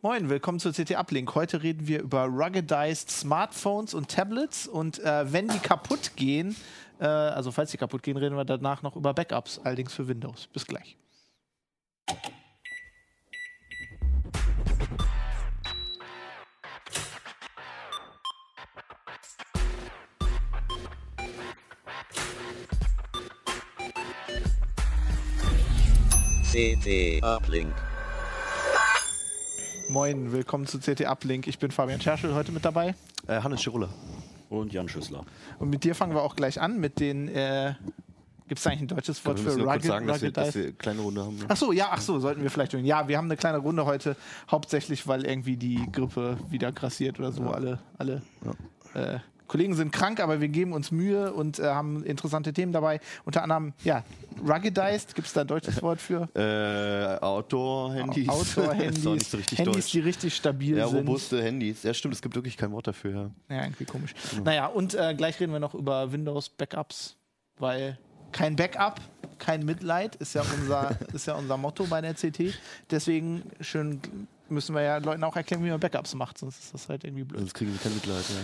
Moin, willkommen zu CT Uplink. Heute reden wir über ruggedized Smartphones und Tablets und äh, wenn die kaputt gehen, äh, also falls die kaputt gehen, reden wir danach noch über Backups, allerdings für Windows. Bis gleich. CT Uplink. Moin, willkommen zu CT Uplink. Ich bin Fabian Scherschel, heute mit dabei. Äh, Hannes Schirulle. Und Jan Schüssler. Und mit dir fangen wir auch gleich an mit den. Äh, Gibt es eigentlich ein deutsches Wort für rugged, sagen, dass wir, dass wir eine kleine Runde haben. Ne? Ach so, ja, ach so, sollten wir vielleicht tun. Ja, wir haben eine kleine Runde heute, hauptsächlich, weil irgendwie die Grippe wieder grassiert oder so. Alle, alle äh, Kollegen sind krank, aber wir geben uns Mühe und äh, haben interessante Themen dabei. Unter anderem, ja, ruggedized, gibt es da ein deutsches Wort für? Äh, Outdoor-Handys. Outdoor-Handys, so Handys, deutsch. die richtig stabil Ja, sind. robuste Handys. Ja, stimmt, es gibt wirklich kein Wort dafür. Ja. Ja, irgendwie komisch. Naja, und äh, gleich reden wir noch über Windows-Backups, weil kein Backup, kein Mitleid ist ja unser, ist ja unser Motto bei der CT. Deswegen schön müssen wir ja Leuten auch erklären, wie man Backups macht, sonst ist das halt irgendwie blöd. Sonst kriegen sie kein Mitleid. Ja.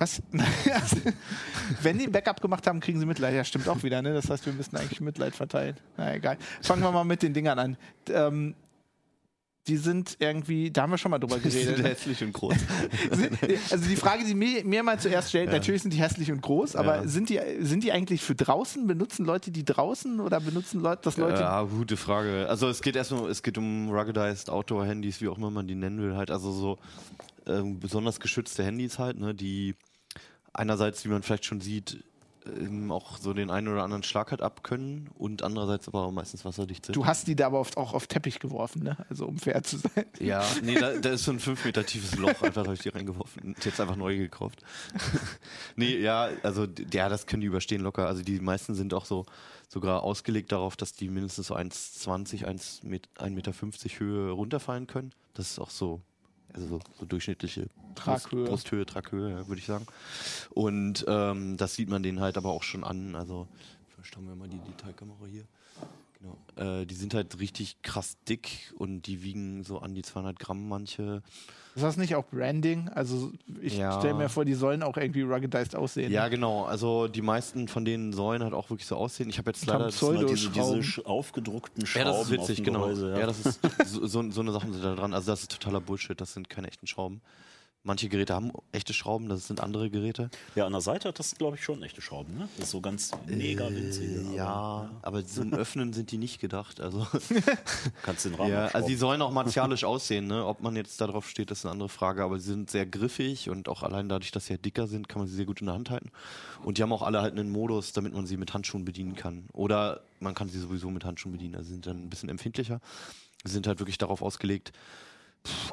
Was? Wenn die ein Backup gemacht haben, kriegen sie Mitleid. Ja, stimmt auch wieder, ne? Das heißt, wir müssen eigentlich Mitleid verteilen. Na egal. Fangen wir mal mit den Dingern an. Ähm, die sind irgendwie, da haben wir schon mal drüber Die geredet. sind ne? hässlich und groß. Also die Frage, die mir, mir mal zuerst stellt, natürlich sind die hässlich und groß, aber Ja. sind, die, sind die eigentlich für draußen? Benutzen Leute die draußen oder benutzen Leute das Leute? Ja, gute Frage. Also es geht erstmal, es geht um ruggedized Outdoor-Handys, wie auch immer man die nennen will, halt. Also so ähm, besonders geschützte Handys halt, ne, die einerseits, wie man vielleicht schon sieht, ähm, auch so den einen oder anderen Schlag halt abkönnen und andererseits aber auch meistens wasserdicht sind. Du hast die da aber oft auch auf Teppich geworfen, ne? Also um fair zu sein. Ja, nee, da, da ist so ein 5 Meter tiefes Loch, einfach habe ich die reingeworfen. und Jetzt einfach neu gekauft. nee, ja, also ja, das können die überstehen locker. Also die meisten sind auch so sogar ausgelegt darauf, dass die mindestens so 1,20, 1,50 Met- 1,50 Meter Höhe runterfallen können. Das ist auch so, also so, so durchschnittliche Traghöhe. Brust, Brusthöhe, Traghöhe, ja, würde ich sagen. Und ähm, das sieht man denen halt aber auch schon an. Also verstauen wir mal die Detailkamera hier. Genau. Äh, die sind halt richtig krass dick und die wiegen so an die 200 Gramm manche. Ist das nicht auch Branding? Also ich Ja. stelle mir vor, die sollen auch irgendwie ruggedized aussehen. Ja, genau. Also die meisten von denen sollen halt auch wirklich so aussehen. Ich habe jetzt leider sind halt diese, diese aufgedruckten ja, Schrauben das ist auf witzig, dem genau. Gehäuse. Ja, das ist so, so, so eine Sachen sind da dran. Also das ist totaler Bullshit. Das sind keine echten Schrauben. Manche Geräte haben echte Schrauben, das sind andere Geräte. ja, an der Seite hat das, glaube ich, schon echte Schrauben. Ne? Das ist so ganz mega winzig. Äh, ja, aber zum Öffnen sind die nicht gedacht. Also Kannst den Rahmen Ja, also die sollen auch martialisch aussehen, ne? Ob man jetzt darauf steht, ist eine andere Frage, aber sie sind sehr griffig und auch allein dadurch, dass sie halt dicker sind, kann man sie sehr gut in der Hand halten. Und die haben auch alle halt einen Modus, damit man sie mit Handschuhen bedienen kann. Oder man kann sie sowieso mit Handschuhen bedienen, also sie sind dann ein bisschen empfindlicher. Sie sind halt wirklich darauf ausgelegt,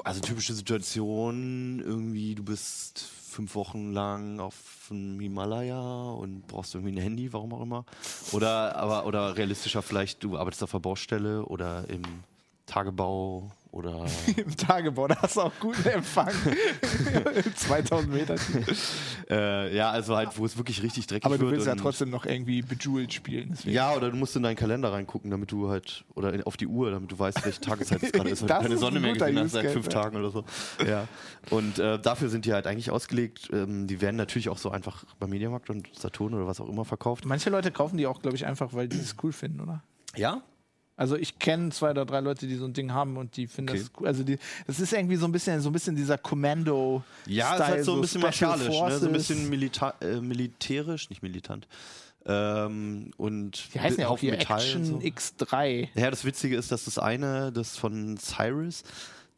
also typische Situation, irgendwie du bist fünf Wochen lang auf dem Himalaya und brauchst irgendwie ein Handy, warum auch immer. Oder aber oder realistischer vielleicht, du arbeitest auf der Baustelle oder im Tagebau oder Im Tagebau, da hast du auch guten Empfang. 2000 Meter. äh, ja, also halt, wo es wirklich richtig dreckig Aber du wird. willst ja trotzdem noch irgendwie Bejeweled spielen. Deswegen. Ja, oder du musst in deinen Kalender reingucken, damit du halt, oder in- auf die Uhr, damit du weißt, welche Tageszeit es gerade ist, weil du keine Sonne mehr gesehen hast seit fünf ja. Tagen oder so. Ja. Und äh, dafür sind die halt eigentlich ausgelegt. Ähm, die werden natürlich auch so einfach beim Mediamarkt und Saturn oder was auch immer verkauft. Manche Leute kaufen die auch, glaube ich, einfach, weil die es cool finden, oder? Ja? Also ich kenne zwei oder drei Leute, die so ein Ding haben und die finden Okay. das cool. Also die, das ist irgendwie so ein bisschen, so ein bisschen dieser Commando. Ja, es ist halt so ein bisschen martialisch, ne? so ein bisschen milita äh, militärisch, nicht militant. Ähm, und Die heißen ja auch Haufen hier Metall Action so. X3. Ja, das Witzige ist, dass das eine, das von Cyrus,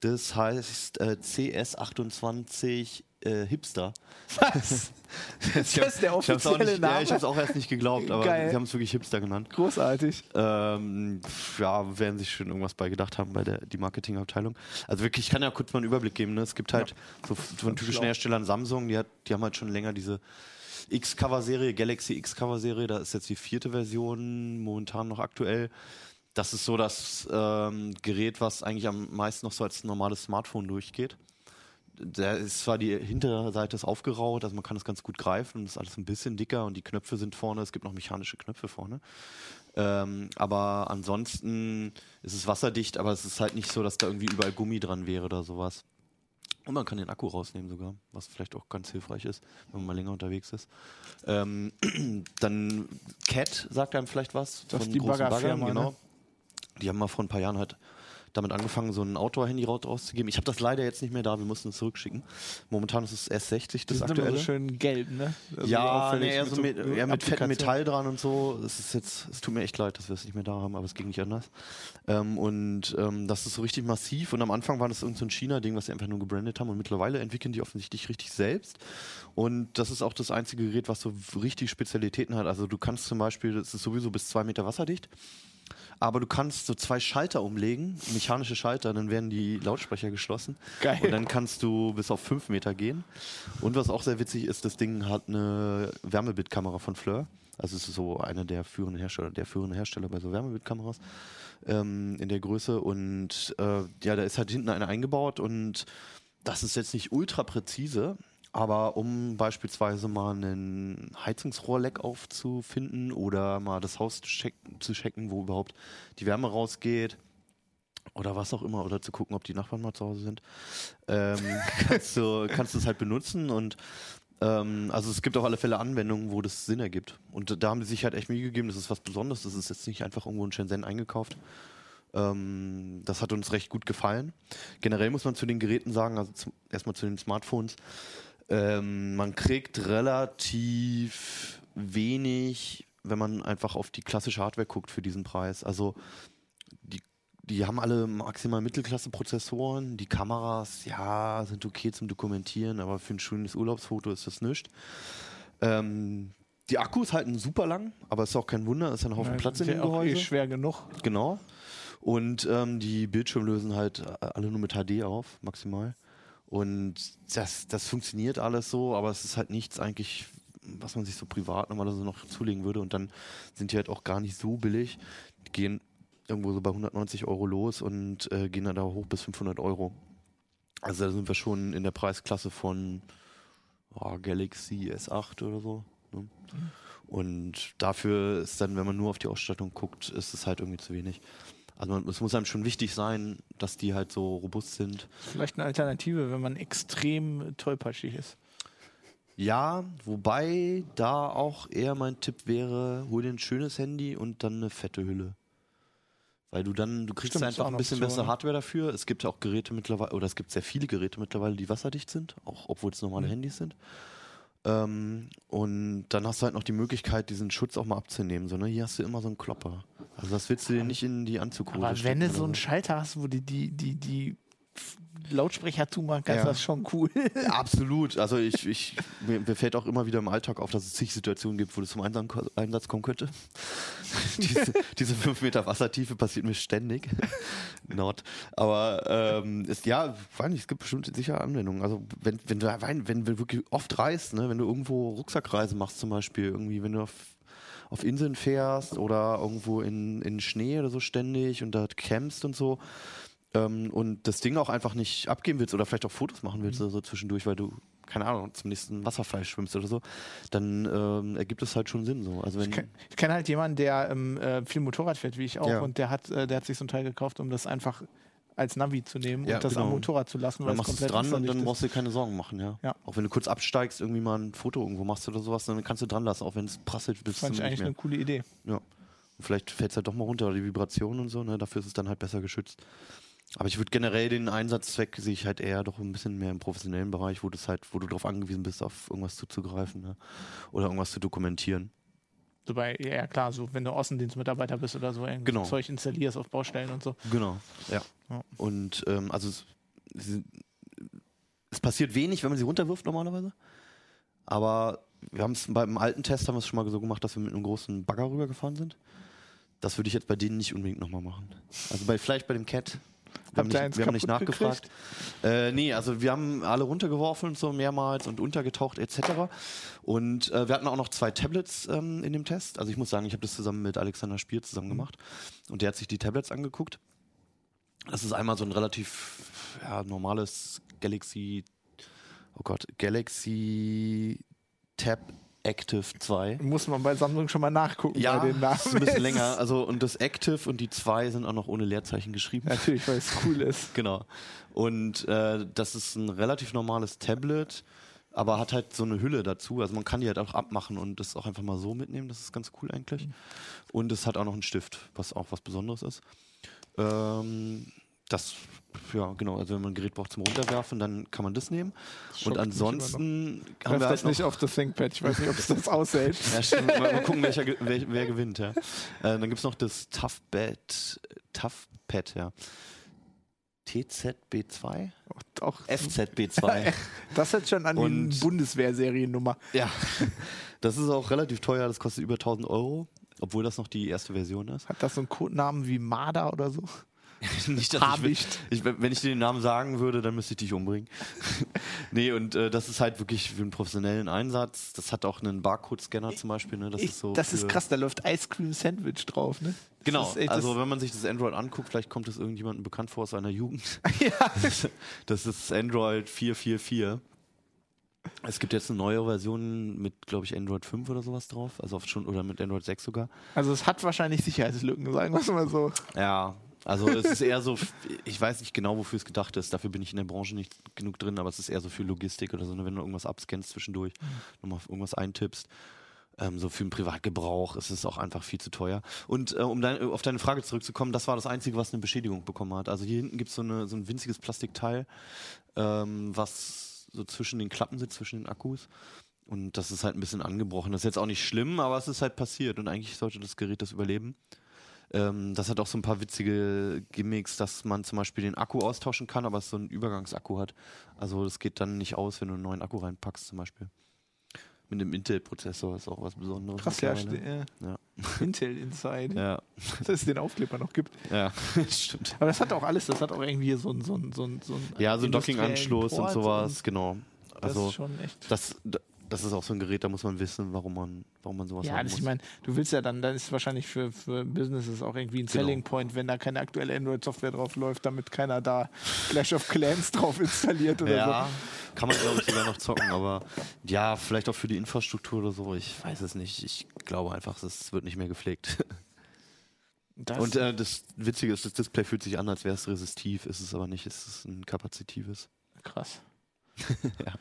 das heißt äh, CS28 äh, Hipster. Was? das ist der ich offizielle nicht, Name? Ja, ich habe es auch erst nicht geglaubt, aber Geil. sie haben es wirklich Hipster genannt. Großartig. Ähm, ja, werden sich schon irgendwas bei gedacht haben bei der die Marketingabteilung. Also wirklich, ich kann ja kurz mal einen Überblick geben. Ne? Es gibt halt so f- von typischen. Herstellern Samsung, die, hat, die haben halt schon länger diese X-Cover-Serie, Galaxy X-Cover-Serie, da ist jetzt die vierte Version momentan noch aktuell. Das ist so das ähm, Gerät, was eigentlich am meisten noch so als normales Smartphone durchgeht. Da ist zwar die Hinterseite ist aufgeraut, also man kann das ganz gut greifen und ist alles ein bisschen dicker und die Knöpfe sind vorne, es gibt noch mechanische Knöpfe vorne. Ähm, aber ansonsten ist es wasserdicht, aber es ist halt nicht so, dass da irgendwie überall Gummi dran wäre oder sowas. Und man kann den Akku rausnehmen sogar, was vielleicht auch ganz hilfreich ist, wenn man mal länger unterwegs ist. Ähm, dann Cat sagt einem vielleicht was. Das von die großen Baggerfirma, Baggern, genau. ne? Die haben mal vor ein paar Jahren halt damit angefangen, so ein Outdoor-Handy raus- rauszugeben. Ich habe das leider jetzt nicht mehr da, wir mussten es zurückschicken. Momentan ist es S60, Die das immer aktuelle. so schön gelb, ne? Also ja, nee, eher so mit, so eher mit fettem. Metall dran und so. Es ist jetzt, es tut mir echt leid, dass wir es nicht mehr da haben, aber es ging nicht anders. Ähm, und ähm, das ist so richtig massiv. Und am Anfang war das irgend so ein China-Ding, was sie einfach nur gebrandet haben. Und mittlerweile entwickeln die offensichtlich richtig selbst. Und das ist auch das einzige Gerät, was so richtig Spezialitäten hat. Also du kannst zum Beispiel, das ist sowieso bis zwei Meter wasserdicht. Aber du kannst so zwei Schalter umlegen, mechanische Schalter, dann werden die Lautsprecher geschlossen. Geil. Und dann kannst du bis auf fünf Meter gehen. Und was auch sehr witzig ist, das Ding hat eine Wärmebildkamera von Fleur. Also es ist so einer der führenden Hersteller, der führende Hersteller bei so Wärmebildkameras ähm, in der Größe. Und äh, ja, da ist halt hinten eine eingebaut und das ist jetzt nicht ultra präzise, aber um beispielsweise mal einen Heizungsrohrleck aufzufinden oder mal das Haus zu checken, wo überhaupt die Wärme rausgeht oder was auch immer, oder zu gucken, ob die Nachbarn mal zu Hause sind, ähm, kannst du kannst du es halt benutzen und ähm, also es gibt auf alle Fälle Anwendungen, wo das Sinn ergibt. Und da haben die sich halt echt Mühe gegeben, das ist was Besonderes, das ist jetzt nicht einfach irgendwo in Shenzhen eingekauft. Ähm, das hat uns recht gut gefallen. Generell muss man zu den Geräten sagen, also zum, erstmal zu den Smartphones, ähm, man kriegt relativ wenig, wenn man einfach auf die klassische Hardware guckt für diesen Preis. Also die, die haben alle maximal Mittelklasse-Prozessoren. Die Kameras, ja, sind okay zum Dokumentieren, aber für ein schönes Urlaubsfoto ist das nichts. Ähm, die Akkus halten super lang, aber ist auch kein Wunder, ist ja ein Haufen Platz in dem auch eh Gehäuse. schwer genug. Genau. Und ähm, die Bildschirme lösen halt alle nur mit HD auf, maximal. Und das, das funktioniert alles so, aber es ist halt nichts eigentlich, was man sich so privat normalerweise noch zulegen würde. Und dann sind die halt auch gar nicht so billig. Die gehen irgendwo so bei 190 Euro los und äh, gehen dann da hoch bis 500 Euro. Also da sind wir schon in der Preisklasse von oh, Galaxy S8 oder so. Ne? Und dafür ist dann, wenn man nur auf die Ausstattung guckt, ist es halt irgendwie zu wenig. Also man, es muss einem schon wichtig sein, dass die halt so robust sind. Vielleicht eine Alternative, wenn man extrem tollpatschig ist. Ja, wobei da auch eher mein Tipp wäre, hol dir ein schönes Handy und dann eine fette Hülle. Weil du dann, du kriegst Stimmt, einfach ein bisschen Option, bessere ne? Hardware dafür. Es gibt ja auch Geräte mittlerweile, oder es gibt sehr viele Geräte mittlerweile, die wasserdicht sind, auch obwohl es normale Mhm. Handys sind. Ähm, und dann hast du halt noch die Möglichkeit, diesen Schutz auch mal abzunehmen. So, ne? Hier hast du immer so einen Klopper. Also das willst du dir nicht in die Anzughose Aber wenn du so einen Schalter hast, wo die, die, die, die Lautsprecher zumachen kannst, Ja. das ist schon cool. Ja, absolut. Also ich, ich mir, mir fällt auch immer wieder im Alltag auf, dass es zig Situationen gibt, wo das zum Einsatz kommen könnte. diese, diese fünf Meter Wassertiefe passiert mir ständig. Not. Aber ähm, ist, ja, weiß nicht, es gibt bestimmt sicher Anwendungen. Also wenn, wenn du wenn, wenn du wirklich oft reist, ne, wenn du irgendwo Rucksackreise machst zum Beispiel, irgendwie, wenn du auf auf Inseln fährst oder irgendwo in, in Schnee oder so ständig und da campst und so, ähm, und das Ding auch einfach nicht abgeben willst oder vielleicht auch Fotos machen willst oder so zwischendurch, weil du, keine Ahnung, zum nächsten Wasserfall schwimmst oder so, dann ähm, ergibt es halt schon Sinn so. Also Ich kenn- Ich kenne halt jemanden, der ähm, äh, viel Motorrad fährt, wie ich auch, Ja. und der hat, äh, der hat sich so ein Teil gekauft, um das einfach als Navi zu nehmen Ja, und das am genau. Motorrad zu lassen, dann machst du es dran und dann brauchst du dir keine Sorgen machen, ja. Ja. Auch wenn du kurz absteigst, irgendwie mal ein Foto irgendwo machst oder sowas, dann kannst du dran lassen, auch wenn es prasselt bis Fand ich eigentlich mehr. eine coole Idee. Ja. Und vielleicht fällt es halt doch mal runter, oder die Vibrationen und so, ne? Dafür ist es dann halt besser geschützt. Aber ich würde generell den Einsatzzweck sehe ich halt eher doch ein bisschen mehr im professionellen Bereich, wo das halt, wo du darauf angewiesen bist, auf irgendwas zuzugreifen, ne? Oder irgendwas zu dokumentieren. Wobei, ja klar, so wenn du Außendienstmitarbeiter bist oder so, irgendwie Genau. Zeug installierst auf Baustellen und so. Genau, ja. Ja. Und ähm, also es, es, passiert wenig, wenn man sie runterwirft normalerweise. Aber wir haben es beim alten Test haben wir es schon mal so gemacht, dass wir mit einem großen Bagger rübergefahren sind. Das würde ich jetzt bei denen nicht unbedingt nochmal machen. Also bei, vielleicht bei dem Cat. Wir haben Habt ihr nicht, wir haben nicht nachgefragt. Äh, nee, also wir haben alle runtergeworfen so mehrmals und untergetaucht etc. Und äh, wir hatten auch noch zwei Tablets ähm, in dem Test. Also ich muss sagen, ich habe das zusammen mit Alexander Spier zusammen Mhm. gemacht. Und der hat sich die Tablets angeguckt. Das ist einmal so ein relativ ja, normales Galaxy, oh Gott, Galaxy Tab Active 2. Muss man bei Samsung schon mal nachgucken Ja, bei den Namen. ist ein bisschen länger. Also, und das Active und die 2 sind auch noch ohne Leerzeichen geschrieben. Natürlich, weil es cool ist. Genau. Und äh, das ist ein relativ normales Tablet, aber hat halt so eine Hülle dazu. Also man kann die halt auch abmachen und das auch einfach mal so mitnehmen. Das ist ganz cool eigentlich. Und es hat auch noch einen Stift, was auch was Besonderes ist. Ähm, das, ja, genau. Also wenn man ein Gerät braucht zum Runterwerfen, dann kann man das nehmen. schockt Und ansonsten haben Treff wir das halt noch nicht auf das ThinkPad. Ich weiß nicht, ob es das aushält. ja, stimmt. Mal, mal gucken, welcher, wer, wer gewinnt. Ja. Äh, dann gibt es noch das Toughpad, Toughpad, ja. TZB2? Auch, FZB2. das jetzt schon an die Und- Bundeswehr-Seriennummer. ja. Das ist auch relativ teuer, das kostet über 1000 Euro, obwohl das noch die erste Version ist. Hat das so einen Codenamen wie Marder oder so? Nicht, dass ich, ich, wenn ich dir den Namen sagen würde, dann müsste ich dich umbringen. nee, und äh, das ist halt wirklich für einen professionellen Einsatz. Das hat auch einen Barcode-Scanner zum Beispiel. Ne? Das Ich, ist so das ist krass, da läuft Ice Cream Sandwich drauf, ne? Das Genau, echt- also das, wenn man sich das Android anguckt, vielleicht kommt es irgendjemandem bekannt vor aus seiner Jugend. ja, Das ist Android 444. Es gibt jetzt eine neue Version mit, glaube ich, Android 5 oder sowas drauf. Also oft schon, oder mit Android 6 sogar. also es hat wahrscheinlich Sicherheitslücken, sagen wir es mal so. Ja, also es ist eher so, ich weiß nicht genau, wofür es gedacht ist. Dafür bin ich in der Branche nicht genug drin, aber es ist eher so für Logistik oder so, ne, wenn du irgendwas abscannst zwischendurch, nochmal irgendwas eintippst. Ähm, so für den Privatgebrauch ist es auch einfach viel zu teuer. Und äh, um dein, auf deine Frage zurückzukommen, das war das Einzige, was eine Beschädigung bekommen hat. Also hier hinten gibt so es so ein winziges Plastikteil, ähm, was so zwischen den Klappen sitzt, zwischen den Akkus. Und das ist halt ein bisschen angebrochen. Das ist jetzt auch nicht schlimm, aber es ist halt passiert. Und eigentlich sollte das Gerät das überleben. Ähm, das hat auch so ein paar witzige Gimmicks, dass man zum Beispiel den Akku austauschen kann, aber es so einen Übergangsakku hat. Also das geht dann nicht aus, wenn du einen neuen Akku reinpackst zum Beispiel. Mit einem Intel-Prozessor ist auch was Besonderes. Krass, ja, Ja. Intel Inside, Ja, dass es den Aufkleber noch gibt. ja, stimmt. Aber das hat auch alles, das hat auch irgendwie so ein, so ein, so ein, so ein Ja, so ein Docking-Anschluss und sowas, genau. Und das Also ist schon echt. das, das ist auch so ein Gerät, da muss man wissen, warum man, warum man sowas Ja, haben muss. ich meine, du willst ja dann, dann ist wahrscheinlich für, für Businesses auch irgendwie ein Genau. Selling Point, wenn da keine aktuelle Android-Software drauf läuft, damit keiner da Clash of Clans drauf installiert oder Ja, kann man glaube ich sogar noch zocken, aber ja, vielleicht auch für die Infrastruktur oder so, ich weiß es nicht. Ich glaube einfach, es wird nicht mehr gepflegt. so. Das, Und äh, das Witzige ist, das Display fühlt sich an, als wäre es resistiv, ist es aber nicht, es ist ein kapazitives. krass. Ja.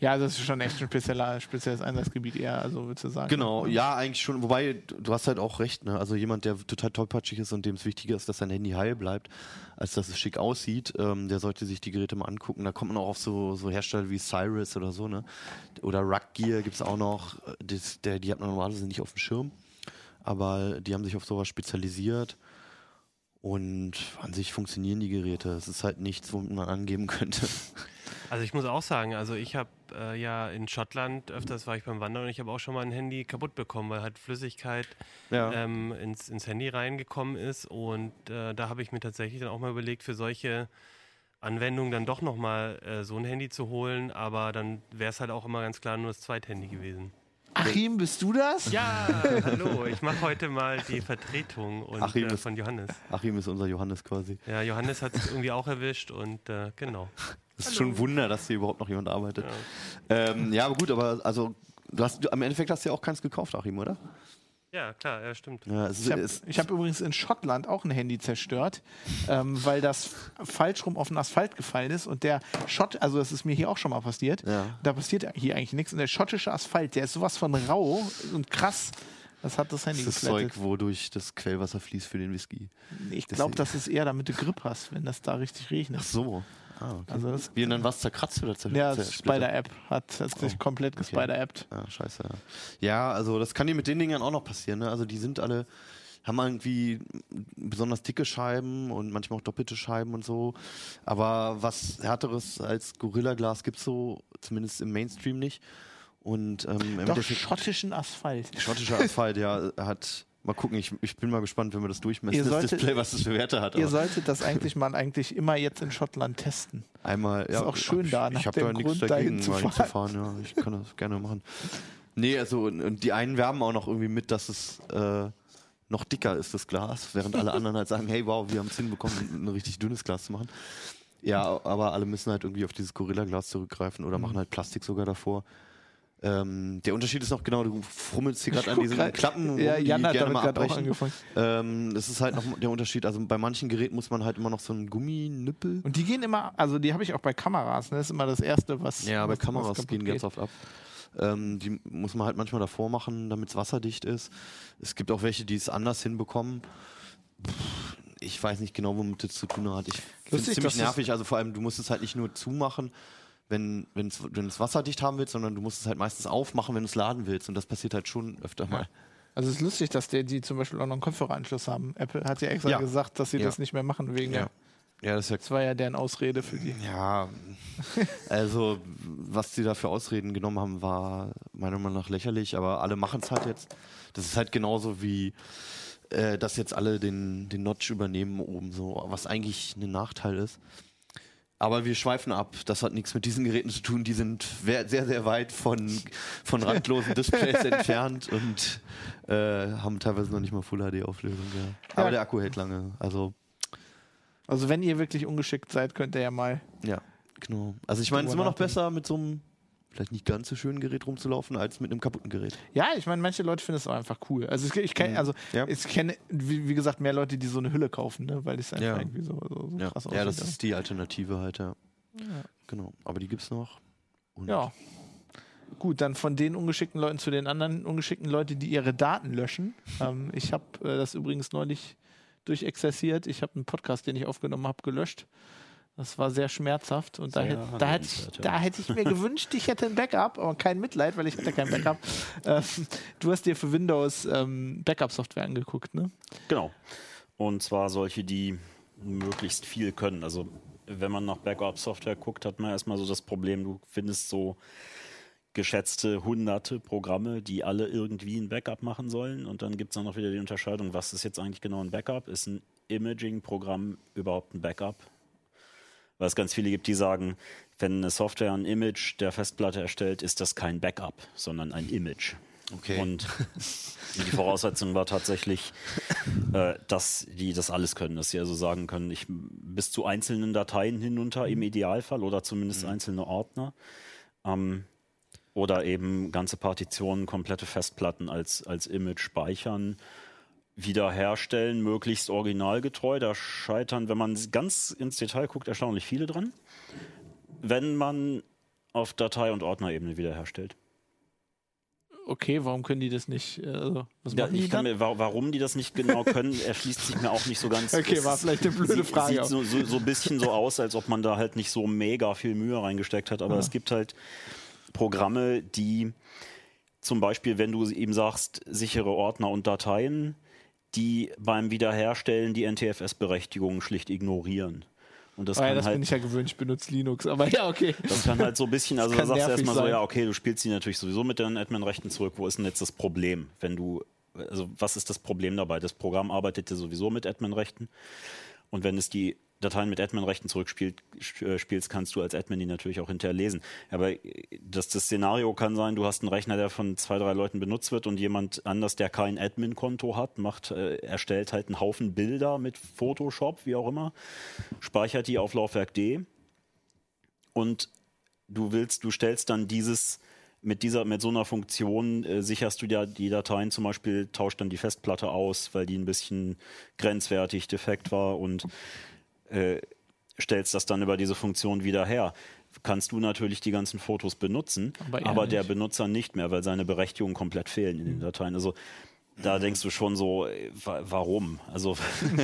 Ja, das ist schon echt ein spezieller, spezielles Einsatzgebiet eher, also würdest du sagen. Genau, ja, eigentlich schon. Wobei, du du hast halt auch recht, ne? Also jemand, der total tollpatschig ist und dem es wichtiger ist, dass sein Handy heil bleibt, als dass es schick aussieht, ähm, der sollte sich die Geräte mal angucken. Da kommt man auch auf so, so Hersteller wie Cyrus oder so, ne? Oder Rug Gear gibt es auch noch. Das, der, die hat man normalerweise nicht auf dem Schirm. Aber die haben sich auf sowas spezialisiert. Und an sich funktionieren die Geräte. Es ist halt nichts, womit man angeben könnte. Also ich muss auch sagen, also ich habe äh, ja in Schottland, öfters war ich beim Wandern und ich habe auch schon mal ein Handy kaputt bekommen, weil halt Flüssigkeit Ja. ähm, ins, ins Handy reingekommen ist. Und äh, da habe ich mir tatsächlich dann auch mal überlegt, für solche Anwendungen dann doch nochmal äh, so ein Handy zu holen. Aber dann wäre es halt auch immer ganz klar nur das Zweithandy gewesen. Achim, bist du das? Ja, hallo, ich mache heute mal die Vertretung und, Achim äh, ist- von Johannes. Achim ist unser Johannes quasi. Ja, Johannes hat es irgendwie auch erwischt und äh, genau. Das ist schon ein Wunder, dass hier überhaupt noch jemand arbeitet. Ja, ähm, ja aber gut, aber also du hast, du, am Endeffekt hast du ja auch keins gekauft, Achim, oder? Ja, klar, ja, stimmt. Ja, es Ich habe hab übrigens in Schottland auch ein Handy zerstört, ähm, weil das falsch rum auf den Asphalt gefallen ist und der Schott, also das ist mir hier auch schon mal passiert, Ja. da passiert hier eigentlich nichts und der schottische Asphalt, der ist sowas von rau und krass, das hat das Handy das ist geflattet. Zeug, wodurch das Quellwasser fließt für den Whisky. Ich glaube, das ist eher, damit du Grip hast, wenn das da richtig regnet. Ach so. Ah, okay. Also das, Wie und dann was zerkratzt oder zer ja, zersplittert? Spider-App hat, sich Oh, komplett okay. gespider-appt. Ja, scheiße. Ja, also das kann dir mit den Dingern auch noch passieren. Ne? Also die sind alle, haben irgendwie besonders dicke Scheiben und manchmal auch doppelte Scheiben und so. Aber was härteres als Gorilla Glas gibt es so, zumindest im Mainstream nicht. Und ähm, im Doch, schottischen Asphalt. Schottischer Asphalt, ja, hat. Mal gucken, ich, ich bin mal gespannt, wenn wir das durchmessen, Ihr das solltet- Display, was das für Werte hat. Ihr aber solltet das eigentlich mal eigentlich immer jetzt in Schottland testen. einmal, ja, auch schön ich, da, Ich nach habe da dem nichts Grund, dagegen, dahin zu. Ja, ich kann das gerne machen. Nee, also und, und die einen werben auch noch irgendwie mit, dass es äh, noch dicker ist, das Glas, während alle anderen halt sagen, hey, wow, wir haben es hinbekommen, ein richtig dünnes Glas zu machen. Ja, aber alle müssen halt irgendwie auf dieses Gorilla-Glas zurückgreifen oder machen halt Plastik sogar davor. Ähm, der Unterschied ist noch genau, du fummelst hier gerade an diesen grad- Klappen, Ja, die Jan hat gerne damit mal gerade auch abbrechen. angefangen. Ähm, das ist halt noch der Unterschied. Also bei manchen Geräten muss man halt immer noch so einen Gumminüppel. Und die gehen immer, also die habe ich auch bei Kameras, ne? Das ist immer das Erste, was. Ja, bei was, was Kameras kaputt gehen geht. ganz oft ab. Ähm, die muss man halt manchmal davor machen, damit es wasserdicht ist. Es gibt auch welche, die es anders hinbekommen. Ich weiß nicht genau, womit das zu tun hat. Ich finde es ziemlich nervig. Also vor allem, du musst es halt nicht nur zumachen, wenn wenn's, wenn du es wasserdicht haben willst, sondern du musst es halt meistens aufmachen, wenn du es laden willst. Und das passiert halt schon öfter mal. Also es ist lustig, dass der, die zum Beispiel auch noch einen Kopfhöreranschluss haben. Apple hat ja extra Ja. gesagt, dass sie Ja. das nicht mehr machen wegen Ja. der. Ja, das ja Das war ja deren Ausrede für die. Ja, also was sie da für Ausreden genommen haben, war meiner Meinung nach lächerlich, aber alle machen es halt jetzt. Das ist halt genauso wie, äh, dass jetzt alle den, den Notch übernehmen oben so, was eigentlich ein Nachteil ist. Aber wir schweifen ab. Das hat nichts mit diesen Geräten zu tun. Die sind sehr, sehr weit von, von randlosen Displays entfernt und äh, haben teilweise noch nicht mal Full HD-Auflösung. Ja. Aber Ja. der Akku hält lange. Also Also wenn ihr wirklich ungeschickt seid, könnt ihr ja mal. Ja, genau. Also ich meine, es ist immer noch besser, mit so einem vielleicht nicht ganz so schönen Gerät rumzulaufen, als mit einem kaputten Gerät. Ja, ich meine, manche Leute finden es auch einfach cool. Also ich, ich kenne, also Ja. ich kenne, wie, wie gesagt, mehr Leute, die so eine Hülle kaufen, ne? weil es einfach Ja. irgendwie so, so, so Ja, krass ja das aussieht. ist die Alternative halt, ja. Genau. Aber die gibt's noch. Und Ja. Gut, dann von den ungeschickten Leuten zu den anderen ungeschickten Leuten, die ihre Daten löschen. ähm, ich habe äh, das übrigens neulich durchexerziert. Ich habe einen Podcast, den ich aufgenommen habe, gelöscht. Das war sehr schmerzhaft und da, Sehr hätt, da, hätte ich, ja. da hätte ich mir gewünscht, ich hätte ein Backup, aber kein Mitleid, weil ich hatte kein Backup. ähm, du hast dir für Windows ähm, Backup-Software angeguckt, ne? Genau. Und zwar solche, die möglichst viel können. Also wenn man nach Backup-Software guckt, hat man erstmal so das Problem, du findest so geschätzte hunderte Programme, die alle irgendwie ein Backup machen sollen. Und dann gibt es dann noch wieder die Unterscheidung, was ist jetzt eigentlich genau ein Backup? Ist ein Imaging-Programm überhaupt ein Backup? Weil es ganz viele gibt, die sagen, wenn eine Software ein Image der Festplatte erstellt, ist das kein Backup, sondern ein Image. Okay. Und die Voraussetzung war tatsächlich, äh, dass die das alles können, dass sie also sagen können, ich bis zu einzelnen Dateien hinunter im Idealfall oder zumindest einzelne Ordner. Ähm, oder eben ganze Partitionen, komplette Festplatten als, als Image speichern, wiederherstellen, möglichst originalgetreu. Da scheitern, wenn man ganz ins Detail guckt, erstaunlich viele dran. Wenn man auf Datei- und Ordnerebene wiederherstellt. Okay, warum können die das nicht? äh, Also, was Ja, die mir, wa- warum die das nicht genau können, erschließt sich mir auch nicht so ganz. Okay, war vielleicht eine blöde Frage Sieht so, so, so ein bisschen so aus, als ob man da halt nicht so mega viel Mühe reingesteckt hat. Aber es gibt halt Programme, die zum Beispiel, wenn du eben sagst, sichere Ordner und Dateien, die beim Wiederherstellen die NTFS-Berechtigungen schlicht ignorieren. Und das Oh ja, das halt bin ich ja gewöhnt, ich benutze Linux, aber ja, okay. das kann halt so ein bisschen, also da sagst du erstmal so, ja, okay, du spielst sie natürlich sowieso mit deinen Admin-Rechten zurück. Wo ist denn jetzt das Problem? Wenn du, also was ist das Problem dabei? Das Programm arbeitet ja sowieso mit Admin-Rechten. Und wenn es die Dateien mit Admin-Rechten zurückspielt, sp- äh, kannst du als Admin die natürlich auch hinterher lesen. Aber äh, das, das Szenario kann sein, du hast einen Rechner, der von zwei, drei Leuten benutzt wird und jemand anders, der kein Admin-Konto hat, macht, äh, erstellt halt einen Haufen Bilder mit Photoshop, wie auch immer, speichert die auf Laufwerk D und du willst, du stellst dann dieses mit dieser, mit so einer Funktion äh, sicherst du ja die Dateien zum Beispiel, tauscht dann die Festplatte aus, weil die ein bisschen grenzwertig defekt war und äh, stellst das dann über diese Funktion wieder her. Kannst du natürlich die ganzen Fotos benutzen, Aber aber, er der. Benutzer nicht mehr, weil seine Berechtigungen komplett fehlen in den Dateien. Also da denkst du schon so, äh, wa- warum? Also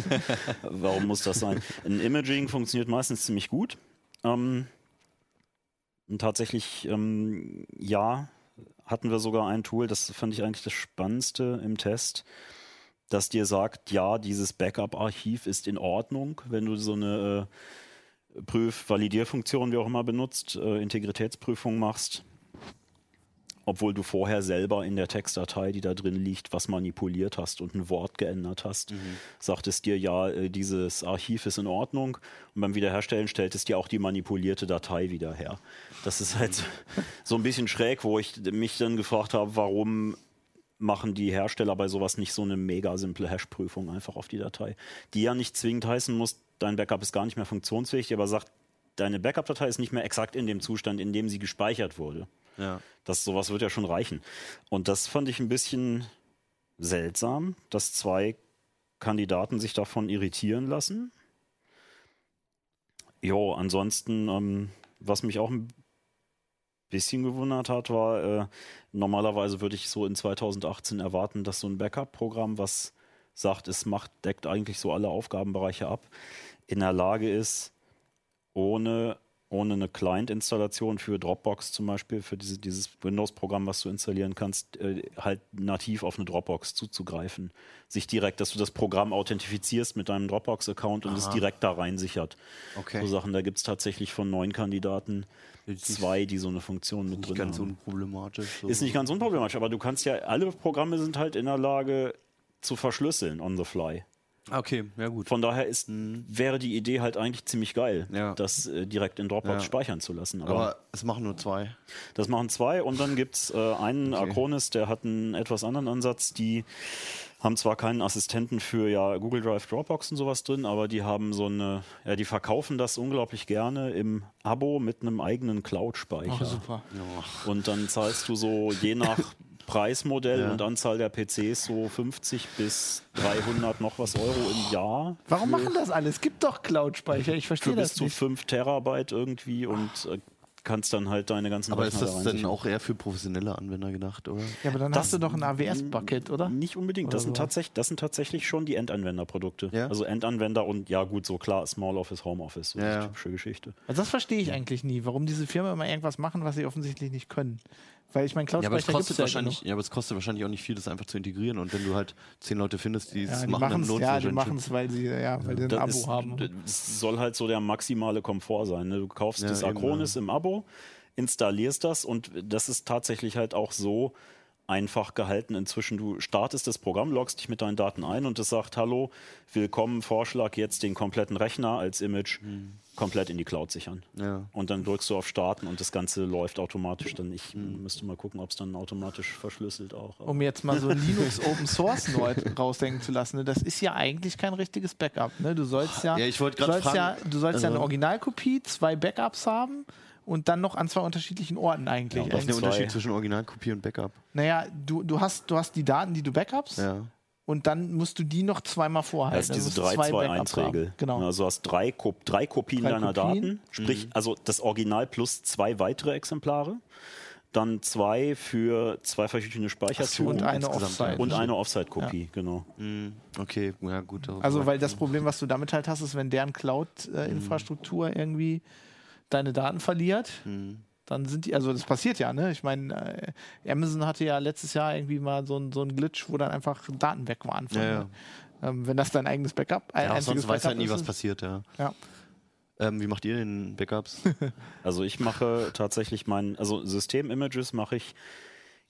warum muss das sein? Ein Imaging funktioniert meistens ziemlich gut. Ähm, tatsächlich, ähm, ja, hatten wir sogar ein Tool, das fand ich eigentlich das Spannendste im Test, das dir sagt, ja, dieses Backup-Archiv ist in Ordnung, wenn du so eine äh, Prüf-Validierfunktion, wie auch immer, benutzt, äh, Integritätsprüfung machst, obwohl du vorher selber in der Textdatei, die da drin liegt, was manipuliert hast und ein Wort geändert hast, sagt es dir, ja, äh, dieses Archiv ist in Ordnung und beim Wiederherstellen stellt es dir auch die manipulierte Datei wieder her. Das ist halt so ein bisschen schräg, wo ich mich dann gefragt habe, warum machen die Hersteller bei sowas nicht so eine mega simple Hash-Prüfung einfach auf die Datei, die ja nicht zwingend heißen muss, dein Backup ist gar nicht mehr funktionsfähig, aber sagt, deine Backup-Datei ist nicht mehr exakt in dem Zustand, in dem sie gespeichert wurde. Ja. Das sowas wird ja schon reichen. Und das fand ich ein bisschen seltsam, dass zwei Kandidaten sich davon irritieren lassen. Jo, ansonsten, ähm, was mich auch ein bisschen gewundert hat, war, äh, normalerweise würde ich so in 2018 erwarten, dass so ein Backup-Programm, was sagt, es macht, deckt eigentlich so alle Aufgabenbereiche ab, in der Lage ist, ohne ohne eine Client-Installation für Dropbox zum Beispiel, für diese, dieses Windows-Programm, was du installieren kannst, äh, halt nativ auf eine Dropbox zuzugreifen. Sich direkt, dass du das Programm authentifizierst mit deinem Dropbox-Account und es direkt da rein sichert. Okay. So Sachen, da gibt es tatsächlich von neun Kandidaten zwei, die so eine Funktion mit Nicht drin ganz haben. unproblematisch. so. Ist nicht ganz unproblematisch, aber du kannst ja, alle Programme sind halt in der Lage zu verschlüsseln on the fly. Okay, ja gut. Von daher ist, wäre die Idee halt eigentlich ziemlich geil, Ja. das äh, direkt in Dropbox Ja. speichern zu lassen. Aber, Aber es machen nur zwei. das machen zwei und dann gibt es äh, einen Okay. Acronis, der hat einen etwas anderen Ansatz. Die haben zwar keinen Assistenten für ja, Google Drive, Dropbox und sowas drin, aber die haben so eine, ja, die verkaufen das unglaublich gerne im Abo mit einem eigenen Cloud-Speicher. Oh, super. Und dann zahlst du so je nach Preismodell Ja. und Anzahl der PCs so 50 bis 300 noch was Euro im Jahr. Warum machen das alle? Es gibt doch Cloud-Speicher. Ich verstehe bis das zu nicht. 5 Terabyte irgendwie und äh, kannst dann halt deine ganzen Aber Rechner ist das da denn reinsichern. auch eher für professionelle Anwender gedacht, oder? Ja, aber dann Das- hast du doch ein AWS-Bucket, oder? Nicht unbedingt. Das Oder sind, so. tatsächlich, das sind tatsächlich schon die Endanwenderprodukte. Ja? Also Endanwender und ja gut, so klar, Small Office, Home Office, so ja. typische Geschichte. Also das verstehe ich eigentlich nie, warum diese Firmen immer irgendwas machen, was sie offensichtlich nicht können. Weil ich meine, Ja, aber es kostet ja wahrscheinlich, ja, aber es kostet wahrscheinlich auch nicht viel, das einfach zu integrieren. Und wenn du halt zehn Leute findest, die es Ja, machen, dann lohnt ja, die machen es, weil sie, ja, weil sie ein Das Abo ist, haben. Das soll halt so der maximale Komfort sein. Ne? Du kaufst Ja, das Acronis im Abo, installierst das und das ist tatsächlich halt auch so einfach gehalten inzwischen. Du startest das Programm, loggst dich mit deinen Daten ein und es sagt, hallo, willkommen, Vorschlag, jetzt den kompletten Rechner als Image komplett in die Cloud sichern. Ja. Und dann drückst du auf Starten und das Ganze läuft automatisch. Dann ich müsste mal gucken, ob es dann automatisch verschlüsselt auch. Um jetzt mal so Linux Open Source Nerd rausdenken zu lassen, ne? das ist ja eigentlich kein richtiges Backup. Ne? Du sollst ja, Ja, ich wollte du grad sollst ja, fragen, du sollst ja eine also- Originalkopie, zwei Backups haben und dann noch an zwei unterschiedlichen Orten eigentlich. Ja, Was ist der zwei. Unterschied zwischen Originalkopie und Backup? naja, du, du, hast, du hast die Daten, die du backupst Ja. und dann musst du die noch zweimal vorhalten. Das ist diese Also Backups 3-2-1-Regel. haben. Genau. Also du hast drei, Kop drei Kopien Drei deiner Kopien. Daten, sprich also das Original plus zwei weitere Exemplare, dann zwei für zwei verschiedene Speichertypen und eine Offside. und eine Offside-Kopie, genau. Hm, Okay, ja gut. Also, weil das Problem, was du damit halt hast, ist, wenn deren Cloud-Infrastruktur irgendwie deine Daten verliert, dann sind die, also das passiert ja, ne? Ich meine, äh, Amazon hatte ja letztes Jahr irgendwie mal so ein, so ein Glitch, wo dann einfach Daten weg waren. Von, Ja, ja. Ähm, wenn das dein eigenes Backup, ein ja, sonst weiß halt nie, ist, was passiert, ja. Ja. Ähm, wie macht ihr den Backups? Also ich mache tatsächlich mein, also System-Images mache ich